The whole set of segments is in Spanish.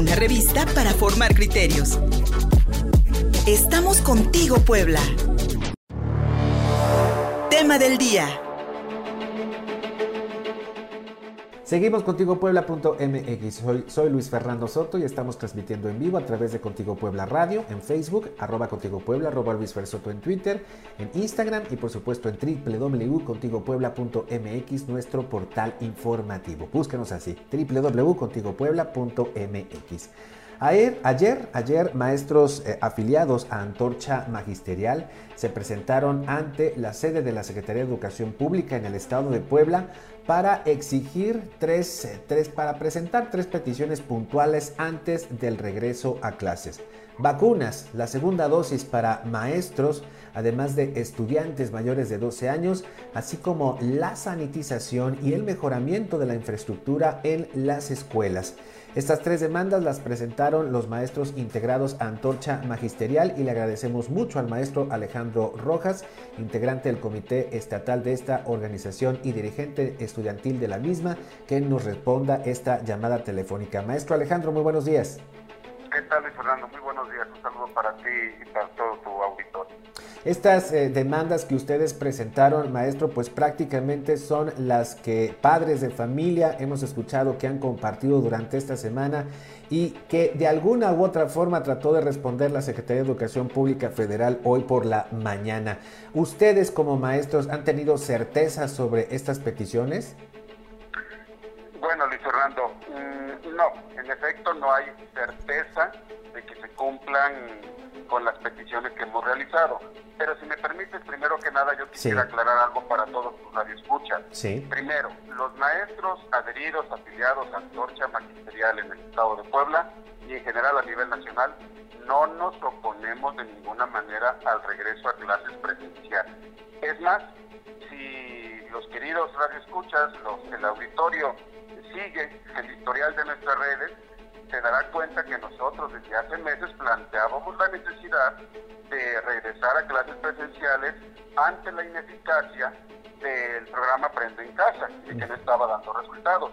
una revista para formar criterios. Estamos contigo, Puebla. Tema del día. Seguimos contigo Puebla.mx. Soy, soy Luis Fernando Soto y estamos transmitiendo en vivo a través de Contigo Puebla Radio en Facebook, arroba Contigo Puebla, arroba Luis Fer Soto en Twitter, en Instagram y por supuesto en www.contigopuebla.mx, nuestro portal informativo. Búscanos así, www.contigopuebla.mx. Ayer, ayer, ayer, maestros eh, afiliados a Antorcha Magisterial se presentaron ante la sede de la Secretaría de Educación Pública en el estado de Puebla para exigir tres, eh, tres, para presentar tres peticiones puntuales antes del regreso a clases. Vacunas, la segunda dosis para maestros, además de estudiantes mayores de 12 años, así como la sanitización y el mejoramiento de la infraestructura en las escuelas. Estas tres demandas las presentaron los maestros integrados a Antorcha Magisterial y le agradecemos mucho al maestro Alejandro Rojas, integrante del comité estatal de esta organización y dirigente estudiantil de la misma, que nos responda esta llamada telefónica. Maestro Alejandro, muy buenos días. ¿Qué tal, Fernando? Muy buenos días. Un saludo para ti y para todo tu auditorio. Estas eh, demandas que ustedes presentaron, maestro, pues prácticamente son las que padres de familia hemos escuchado que han compartido durante esta semana y que de alguna u otra forma trató de responder la Secretaría de Educación Pública Federal hoy por la mañana. ¿Ustedes como maestros han tenido certeza sobre estas peticiones? Bueno, Luis Fernando, mm, no, en efecto no hay certeza de que se cumplan con las peticiones que hemos realizado. Pero si me permites, primero que nada yo quisiera aclarar algo para todos los radioescuchas. Sí. Primero, los maestros adheridos, afiliados a Antorcha Magisterial en el Estado de Puebla y en general a nivel nacional, no nos oponemos de ninguna manera al regreso a clases presenciales. Es más, si los queridos radioescuchas, los, el auditorio sigue el historial de nuestras redes, se dará cuenta que nosotros desde hace meses planteábamos la necesidad de regresar a clases presenciales ante la ineficacia del programa Aprende en Casa y que no estaba dando resultados.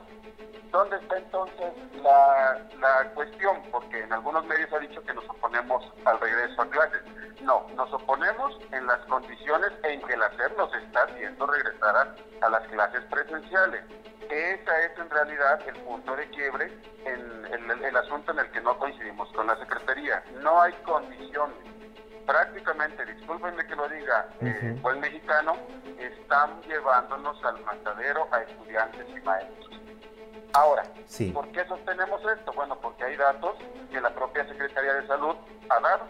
¿Dónde está entonces la, la cuestión? Porque en algunos medios ha dicho que nos oponemos al regreso a clases. No, nos oponemos en las condiciones en que la SEP nos está haciendo regresar a las clases presenciales. Ese es en realidad el punto de quiebre en el, el, asunto en el que no coincidimos con la Secretaría. No hay condiciones. Prácticamente, discúlpenme que lo diga, eh, buen mexicano, están llevándonos al matadero a estudiantes y maestros. Ahora, sí. ¿por qué sostenemos esto? Bueno, porque hay datos que la propia Secretaría de Salud ha dado.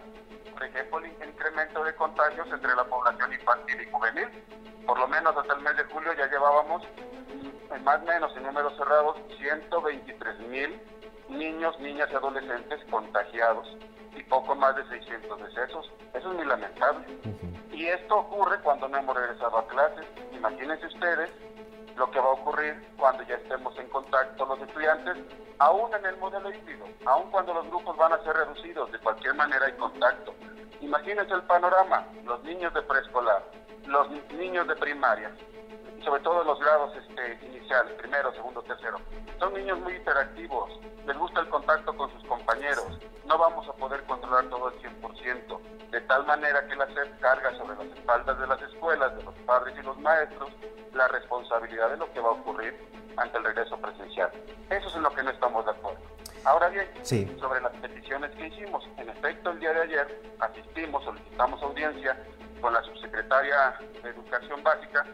Por ejemplo, el incremento de contagios entre la población infantil y juvenil. Por lo menos hasta el mes de julio ya llevábamos, más o menos en números cerrados, 123 mil niños, niñas y adolescentes contagiados y poco más de 600 decesos. Eso es muy lamentable. Y esto ocurre cuando no hemos regresado a clases. Imagínense ustedes lo que va a ocurrir cuando ya estemos en contacto los estudiantes, aún en el modelo híbrido, aún cuando los grupos van a ser reducidos, de cualquier manera hay contacto. Imagínense el panorama, los niños de preescolar, los niños de primaria, sobre todo los grados este, iniciales, primero, segundo, tercero. Son niños muy interactivos, les gusta el contacto con sus compañeros, no vamos a poder controlar todo el 100%, de tal manera que la SEP carga sobre las espaldas de las escuelas, de los padres y los maestros, la responsabilidad de lo que va a ocurrir ante el regreso presencial. Eso es en lo que no estamos de acuerdo. Ahora bien, sí. sobre las peticiones que hicimos, en efecto el día de ayer asistimos, solicitamos audiencia con la subsecretaria de Educación Básica,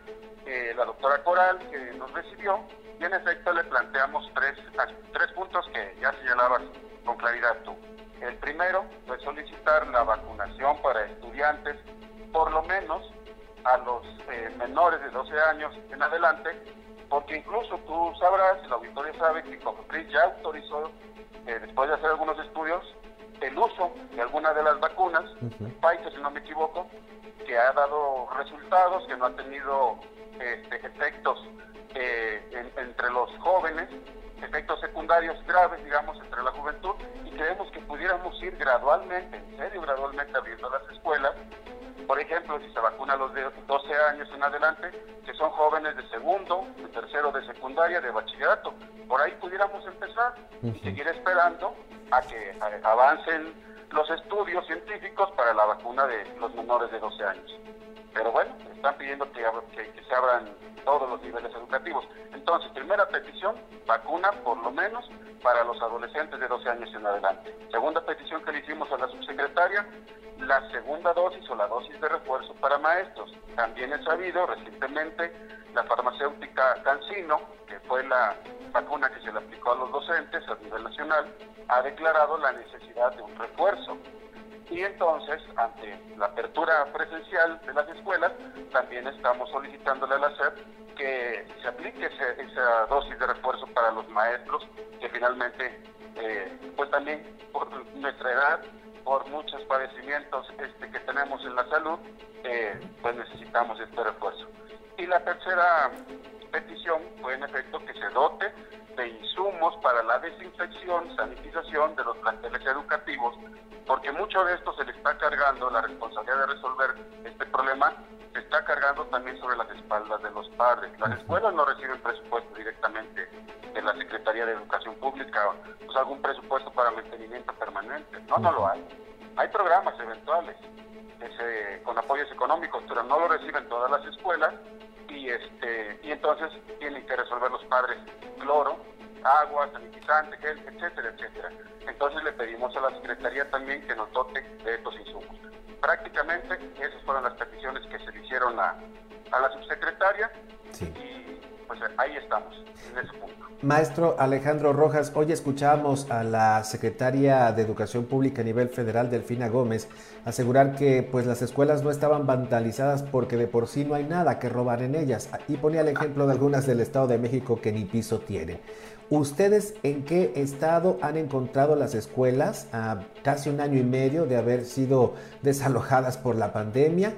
eh, la doctora Coral, que nos recibió, y en efecto le planteamos tres, tres puntos que ya señalabas con claridad tú. El primero fue solicitar la vacunación para estudiantes, por lo menos a los eh, menores de 12 años en adelante, porque incluso tú sabrás, el auditorio sabe que Cofepris ya autorizó, eh, después de hacer algunos estudios, el uso de algunas de las vacunas, uh -huh. Pfizer si no me equivoco, que ha dado resultados, que no ha tenido este, efectos eh, en, entre los jóvenes, efectos secundarios graves, digamos, entre la juventud, y creemos que pudiéramos ir gradualmente, en serio, gradualmente abriendo las escuelas Por ejemplo, si se vacuna a los de 12 años en adelante, que son jóvenes de segundo, de tercero de secundaria, de bachillerato. Por ahí pudiéramos empezar y seguir esperando a que avancen los estudios científicos para la vacuna de los menores de 12 años. Pero bueno, están pidiendo que, que, se abran todos los niveles educativos. Entonces, primera petición, vacuna por lo menos para los adolescentes de 12 años en adelante. Segunda petición que le hicimos a la subsecretaria, la segunda dosis o la dosis de refuerzo para maestros. También he sabido recientemente la farmacéutica Cancino, que fue la vacuna que se le aplicó a los docentes a nivel nacional, ha declarado la necesidad de un refuerzo. Y entonces, ante la apertura presencial de las escuelas, también estamos solicitándole a la SEP que se aplique esa dosis de refuerzo para los maestros, que finalmente, eh, pues también por nuestra edad, por muchos padecimientos este, que tenemos en la salud, eh, pues necesitamos este refuerzo. Y la tercera petición fue en efecto que se dote de insumos para la desinfección, sanitización de los planteles educativos, porque mucho de esto se le está cargando, la responsabilidad de resolver este problema se está cargando también sobre las espaldas de los padres. Las escuelas no reciben presupuesto directamente de la Secretaría de Educación Pública, pues algún presupuesto para mantenimiento permanente. No, no lo hay. Hay programas eventuales con apoyos económicos, pero no lo reciben todas las escuelas y este y entonces tienen que resolver los padres cloro, agua, sanitizante, gel, etcétera, etcétera. Entonces le pedimos a la Secretaría también que nos dote de estos insumos. Prácticamente esas fueron las peticiones que se le hicieron a, a la subsecretaria y pues ahí estamos, en ese punto. Maestro Alejandro Rojas, hoy escuchamos a la secretaria de Educación Pública a nivel federal, Delfina Gómez, asegurar que pues las escuelas no estaban vandalizadas porque de por sí no hay nada que robar en ellas. Y ponía el ejemplo de algunas del Estado de México que ni piso tienen. ¿Ustedes en qué estado han encontrado las escuelas a casi un año y medio de haber sido desalojadas por la pandemia?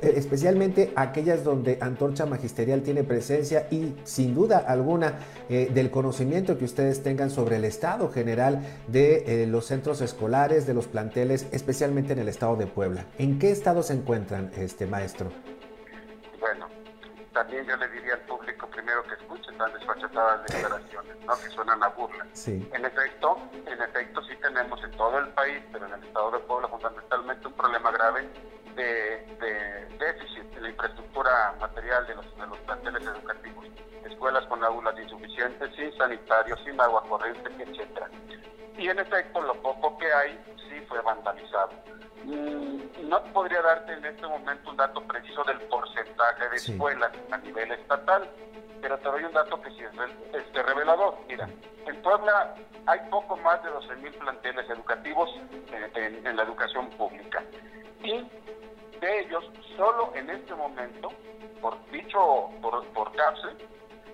Eh, especialmente aquellas donde Antorcha Magisterial tiene presencia y sin duda alguna eh, del conocimiento que ustedes tengan sobre el estado general de eh, los centros escolares, de los planteles, especialmente en el estado de Puebla. ¿En qué estado se encuentran, este maestro? Bueno, también yo le diría al público primero que escuche tan desfachatadas declaraciones, ¿no? que suenan a burla. Sí. En efecto, en efecto sí tenemos en todo el país, pero en el estado de Puebla fundamentalmente un problema grave de, déficit en la infraestructura material de los, de los planteles educativos, escuelas con aulas insuficientes, sin sanitarios, sin agua corriente, etcétera. Y en efecto, lo poco que hay sí fue vandalizado. Mm, no podría darte en este momento un dato preciso del porcentaje de escuelas a nivel estatal, pero te doy un dato que sí es este, revelador. Mira, en Puebla hay poco más de 12.000 planteles educativos en, en la educación pública. Y de ellos, solo en este momento, por dicho por, por CAPSE,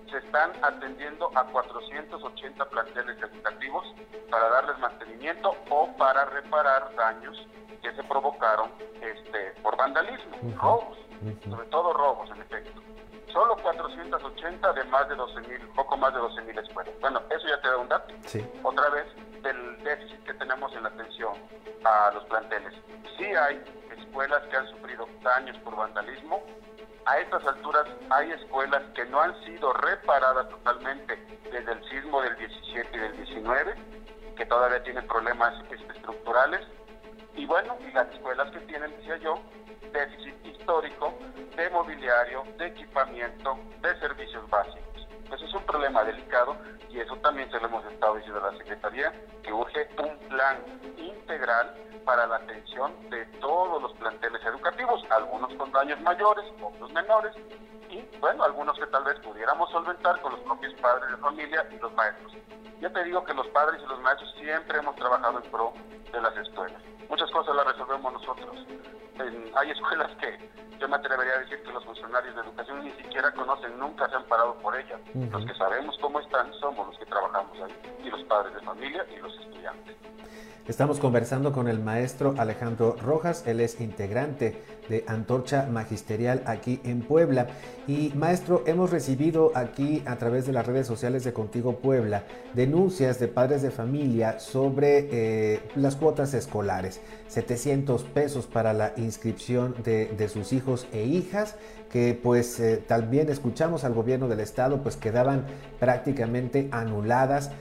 se están atendiendo a 480 planteles educativos para darles mantenimiento o para reparar daños que se provocaron este, por vandalismo, robos, sobre todo robos en efecto. Solo 480 de más de 12 mil, poco más de 12 mil escuelas. Bueno, eso ya te da un dato. Otra vez, del déficit que tenemos en la atención a los planteles. Sí hay escuelas que han sufrido daños por vandalismo. A estas alturas hay escuelas que no han sido reparadas totalmente desde el sismo del 17 y del 19, que todavía tienen problemas estructurales. Y bueno, y las escuelas que tienen, decía yo, déficit histórico de mobiliario, de equipamiento, de servicios básicos. Pues es un problema delicado y eso también se lo hemos estado diciendo a la Secretaría, que urge un plan integral para la atención de todos los planteles educativos, algunos con daños mayores, otros menores, y bueno, algunos que tal vez pudiéramos solventar con los propios padres de familia y los maestros. Ya te digo que los padres y los maestros siempre hemos trabajado en pro de las escuelas. Muchas cosas las resolvemos nosotros. hay escuelas que yo me atrevería a decir que los funcionarios de educación ni siquiera conocen, nunca se han parado por ellas. Los que sabemos cómo están somos los que trabajamos ahí, y los padres de familia y los estudiantes. Estamos conversando con el maestro Alejandro Rojas, él es integrante de Antorcha Magisterial aquí en Puebla. Y maestro, hemos recibido aquí a través de las redes sociales de Contigo Puebla denuncias de padres de familia sobre eh, las cuotas escolares. 700 pesos para la inscripción de, sus hijos e hijas, que pues eh, también escuchamos al gobierno del estado, pues quedaban prácticamente anuladas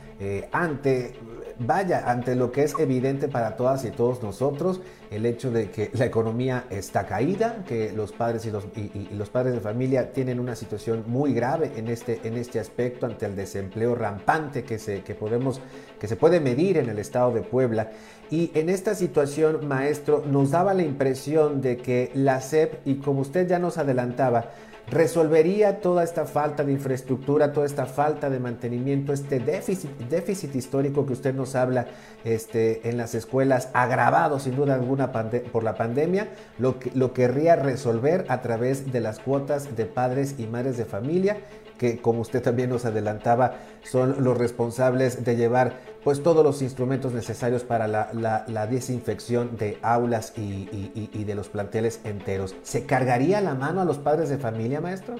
ante vaya, ante lo que es evidente para todas y todos nosotros, el hecho de que la economía está caída, que los padres y los, padres de familia tienen una situación muy grave en este, en este aspecto ante el desempleo rampante que se, que podemos, que se puede medir en el estado de Puebla. Y en esta situación, maestro, nos daba la impresión de que la SEP, y como usted ya nos adelantaba, resolvería toda esta falta de infraestructura, toda esta falta de mantenimiento, este déficit, histórico que usted nos habla este, en las escuelas, agravado sin duda alguna por la pandemia, lo, lo querría resolver a través de las cuotas de padres y madres de familia que como usted también nos adelantaba, son los responsables de llevar pues todos los instrumentos necesarios para la, desinfección de aulas y, de los planteles enteros. ¿Se cargaría la mano a los padres de familia, maestro?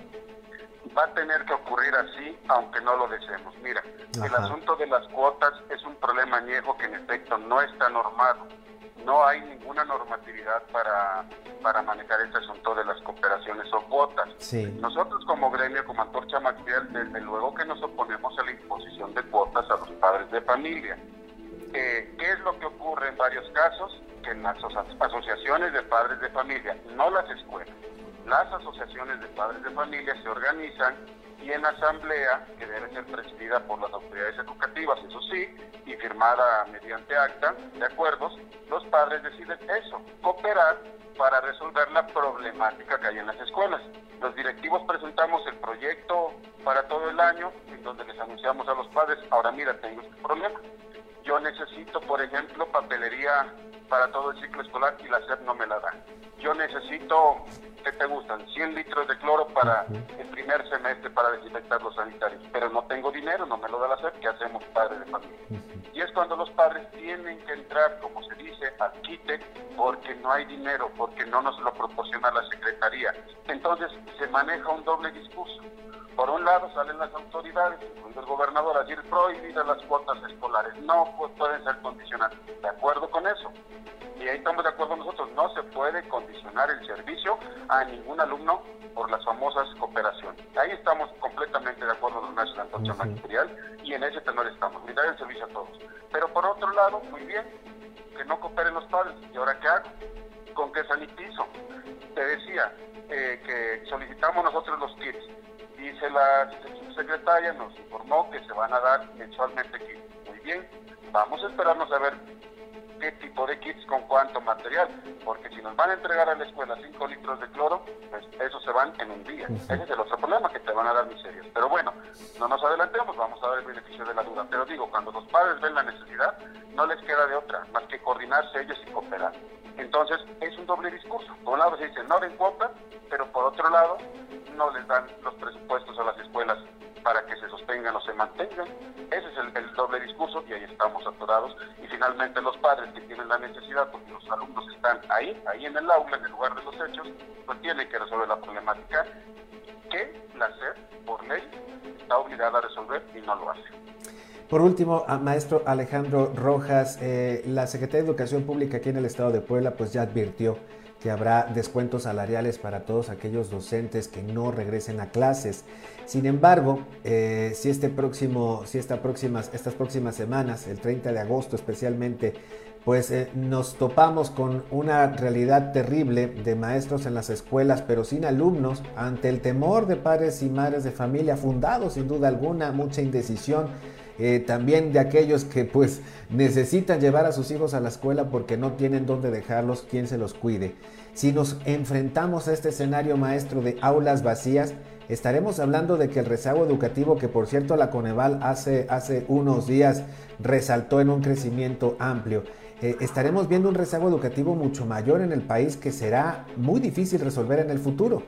Va a tener que ocurrir así, aunque no lo deseemos. Mira, el asunto de las cuotas es un problema añejo que en efecto no está normado no hay ninguna normatividad para, para manejar este asunto de las cooperaciones o cuotas. Nosotros como gremio, como Antorcha Maxial, desde luego que nos oponemos a la imposición de cuotas a los padres de familia. Eh, ¿Qué es lo que ocurre en varios casos? Que en las asociaciones de padres de familia, no las escuelas, las asociaciones de padres de familia se organizan y en asamblea, que debe ser presidida por las autoridades educativas, eso sí, y firmada mediante acta de acuerdos, los padres deciden eso, cooperar para resolver la problemática que hay en las escuelas. Los directivos presentamos el proyecto para todo el año, en donde les anunciamos a los padres, ahora mira, tengo este problema. Yo necesito, por ejemplo, papelería para todo el ciclo escolar y la SEP no me la da. Yo necesito ¿qué te gustan? 100 litros de cloro para el primer semestre para desinfectar los sanitarios. Pero no tengo dinero, no me lo da la SEP, ¿qué hacemos padres de familia? Y es cuando los padres tienen que entrar, como se dice, al quite, porque no hay dinero, porque no nos lo proporciona la Secretaría. Entonces se maneja un doble discurso. Por un lado salen las autoridades, incluido el gobernador, a decir prohibidas las cuotas escolares. No pues, pueden ser condicionantes. ¿De acuerdo con eso? Y ahí estamos de acuerdo nosotros. No se puede condicionar el servicio a ningún alumno por las famosas cooperaciones. Ahí estamos completamente de acuerdo con la Antorcha Magisterial y en ese tenor estamos. Brindar el servicio a todos. Pero por otro lado, muy bien, que no cooperen los padres. ¿Y ahora qué hago? ¿Con qué sanitizo? Te decía eh, que solicitamos nosotros los kits dice la secretaria, nos informó que se van a dar mensualmente kits. Muy bien, vamos a esperarnos a ver qué tipo de kits con cuánto material, porque si nos van a entregar a la escuela 5 litros de cloro, pues eso se van en un día. Ese es el otro problema, que te van a dar miserias. Pero bueno, no nos adelantemos, vamos a dar el beneficio de la duda. Pero digo, cuando los padres ven la necesidad, no les queda de otra, más que coordinarse ellos y cooperar. Entonces, es un doble discurso. Por un lado se dice no den cuota, pero por otro lado no les dan los presupuestos a las escuelas para que se sostengan o se mantengan. Ese es el, doble discurso y ahí estamos atorados. Y finalmente los padres que tienen la necesidad, porque los alumnos están ahí, ahí en el aula, en el lugar de los hechos, pues tienen que resolver la problemática que la SED, por ley, está obligada a resolver y no lo hace. Por último, maestro Alejandro Rojas, eh, la Secretaría de Educación Pública aquí en el estado de Puebla pues ya advirtió que habrá descuentos salariales para todos aquellos docentes que no regresen a clases. Sin embargo, eh, si, este próximo, si esta próximas, estas próximas semanas, el 30 de agosto especialmente, pues eh, nos topamos con una realidad terrible de maestros en las escuelas, pero sin alumnos, ante el temor de padres y madres de familia, fundado sin duda alguna, mucha indecisión eh, también de aquellos que pues necesitan llevar a sus hijos a la escuela porque no tienen dónde dejarlos, quien se los cuide. Si nos enfrentamos a este escenario maestro de aulas vacías, estaremos hablando de que el rezago educativo, que por cierto la Coneval hace, hace unos días resaltó en un crecimiento amplio, eh, estaremos viendo un rezago educativo mucho mayor en el país que será muy difícil resolver en el futuro.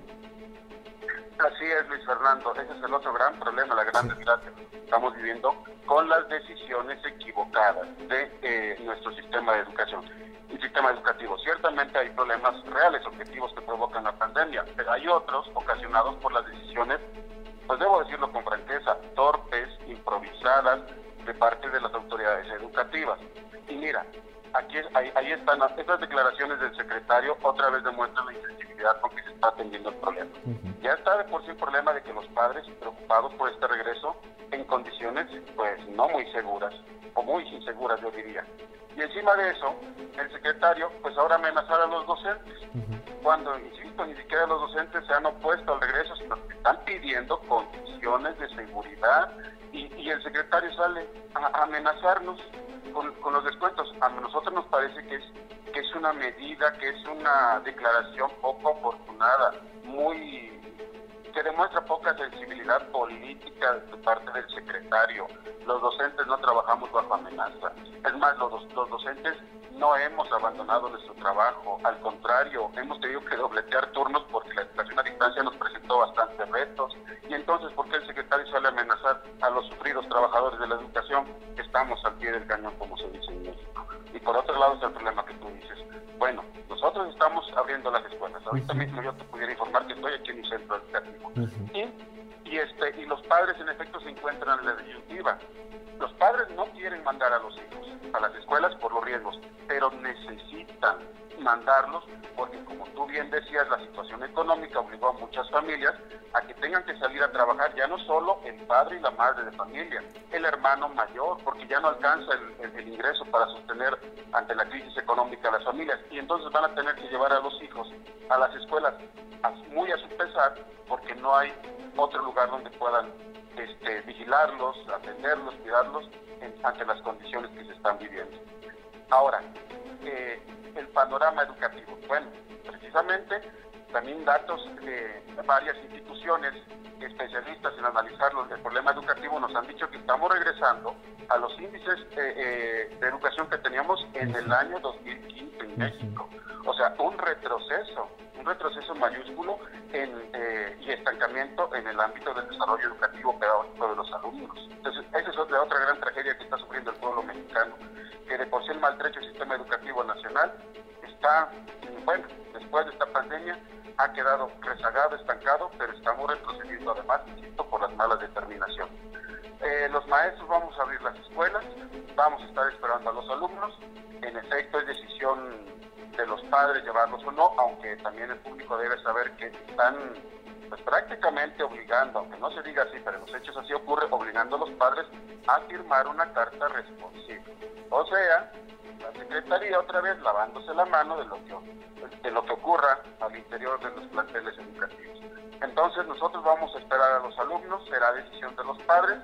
Así es, Luis Fernando. Ese es el otro gran problema, la gran desgracia que estamos viviendo con las decisiones equivocadas de eh, nuestro sistema de educación y sistema educativo. Ciertamente hay problemas reales, objetivos que provocan la pandemia, pero hay otros ocasionados por las decisiones, pues debo decirlo con franqueza, torpes, improvisadas, de parte de las autoridades educativas. Y mira, aquí ahí, ahí, están estas declaraciones del secretario, otra vez demuestran la insensibilidad con que se está atendiendo el problema. Ya está de por sí el problema de que los padres preocupados por este regreso en condiciones pues no muy seguras, o muy inseguras yo diría. Y encima de eso, el secretario pues ahora amenazar a los docentes, cuando, insisto, ni siquiera los docentes se han opuesto al regreso, sino que están pidiendo condiciones de seguridad y, y el secretario sale a, amenazarnos con, los descuentos. A nosotros nos parece que es, que es una medida, que es una declaración poco afortunada, muy que demuestra poca sensibilidad política de parte del secretario. Los docentes no trabajamos bajo amenaza. Es más, los, los docentes no hemos abandonado nuestro trabajo, al contrario, hemos tenido que dobletear turnos porque la educación a distancia nos presentó bastantes retos. Y entonces, ¿por qué el secretario sale a amenazar a los sufridos trabajadores de la educación? Estamos al pie del cañón, como se dice en México. Y por otro lado está el problema que tú dices. Bueno, nosotros estamos abriendo las escuelas. Ahorita mismo yo te pudiera informar que estoy aquí en un centro educativo. y, y, este, y los padres en efecto se encuentran en la disyuntiva. Los padres no quieren mandar a los hijos a las escuelas por los riesgos, pero necesitan mandarlos porque como tú bien decías, la situación económica obligó a muchas familias a que tengan que salir a trabajar ya no solo el padre y la madre de familia, el hermano mayor, porque ya no alcanza el, ingreso para sostener ante la crisis económica a las familias y entonces van a tener que llevar a los hijos a las escuelas muy a su pesar porque no hay otro lugar donde puedan este, vigilarlos, atenderlos, cuidarlos ante las condiciones que se están viviendo. Ahora, eh, el panorama educativo. Bueno, precisamente también datos de varias instituciones especialistas en analizar el problema educativo nos han dicho que estamos regresando a los índices eh, eh, de educación que teníamos en el año 2015 en México. O sea, un retroceso, un retroceso mayúsculo en, eh, y estancamiento en el ámbito del desarrollo educativo pedagógico de los alumnos. Entonces, esa es otra, otra gran tragedia que está sufriendo el pueblo mexicano, que de por sí el maltrecho sistema educativo nacional está, bueno, después de esta pandemia, ha quedado rezagado, estancado, pero estamos retrocediendo además, insisto, por las malas determinaciones. Eh, los maestros vamos a abrir las escuelas, vamos a estar esperando a los alumnos. En efecto, es decisión de los padres llevarlos o no, aunque también el público debe saber que están pues prácticamente obligando, aunque no se diga así, pero en los hechos así ocurre, obligando a los padres a firmar una carta responsiva. O sea, la Secretaría otra vez lavándose la mano de lo que, de lo que ocurra al interior de los planteles educativos. Entonces nosotros vamos a esperar a los alumnos, será decisión de los padres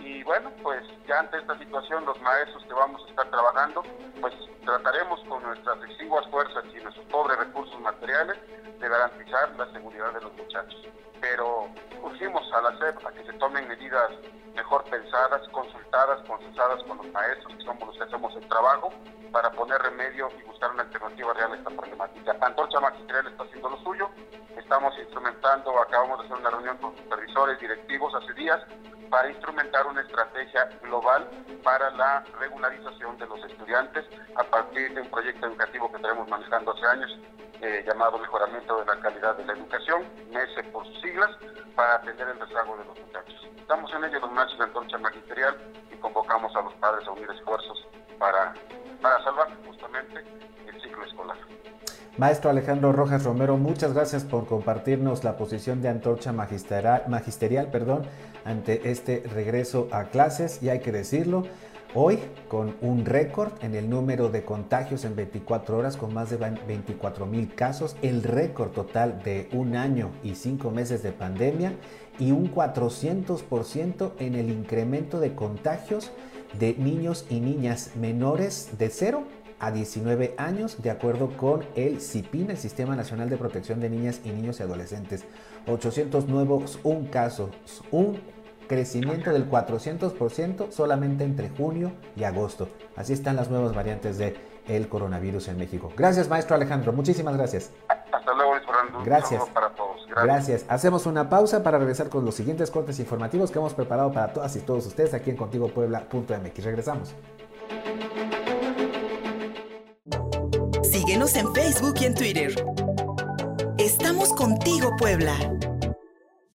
y bueno, pues ya ante esta situación los maestros que vamos a estar trabajando, pues trataremos con nuestras exiguas fuerzas y nuestros pobres recursos materiales de garantizar la seguridad de los muchachos. Pero urgimos a la SEP a que se tomen medidas mejor pensadas, consultadas, consensadas con los maestros, que somos los que hacemos el trabajo, para poner remedio y buscar una alternativa real a esta problemática. Antorcha Magisterial está haciendo lo suyo, estamos instrumentando, acabamos de hacer una reunión con supervisores, directivos hace días, para instrumentar una estrategia global para la regularización de los estudiantes a partir de un proyecto educativo que tenemos manejando hace años, eh, llamado Mejoramiento de la Calidad de la Educación, MESE por sus siglas, para atender el rezago de los muchachos. Estamos en ello los machos de Antorcha Magisterial y convocamos a los padres a unir esfuerzos para para salvar justamente el ciclo escolar. Maestro Alejandro Rojas Romero, muchas gracias por compartirnos la posición de Antorcha Magisterial, magisterial perdón, ante este regreso a clases y hay que decirlo, hoy con un récord en el número de contagios en 24 horas con más de 24 mil casos, el récord total de un año y cinco meses de pandemia y un 400% en el incremento de contagios de niños y niñas menores de 0 a 19 años, de acuerdo con el CIPIN, el Sistema Nacional de Protección de Niñas y Niños y Adolescentes. 800 nuevos, un caso, un crecimiento del 400% solamente entre junio y agosto. Así están las nuevas variantes de el coronavirus en México. Gracias, maestro Alejandro. Muchísimas gracias. Hasta luego, Fernando. Gracias. Para todos. Gracias. Gracias. Hacemos una pausa para regresar con los siguientes cortes informativos que hemos preparado para todas y todos ustedes aquí en contigopuebla.mx. Regresamos. Síguenos en Facebook y en Twitter. Estamos contigo, Puebla.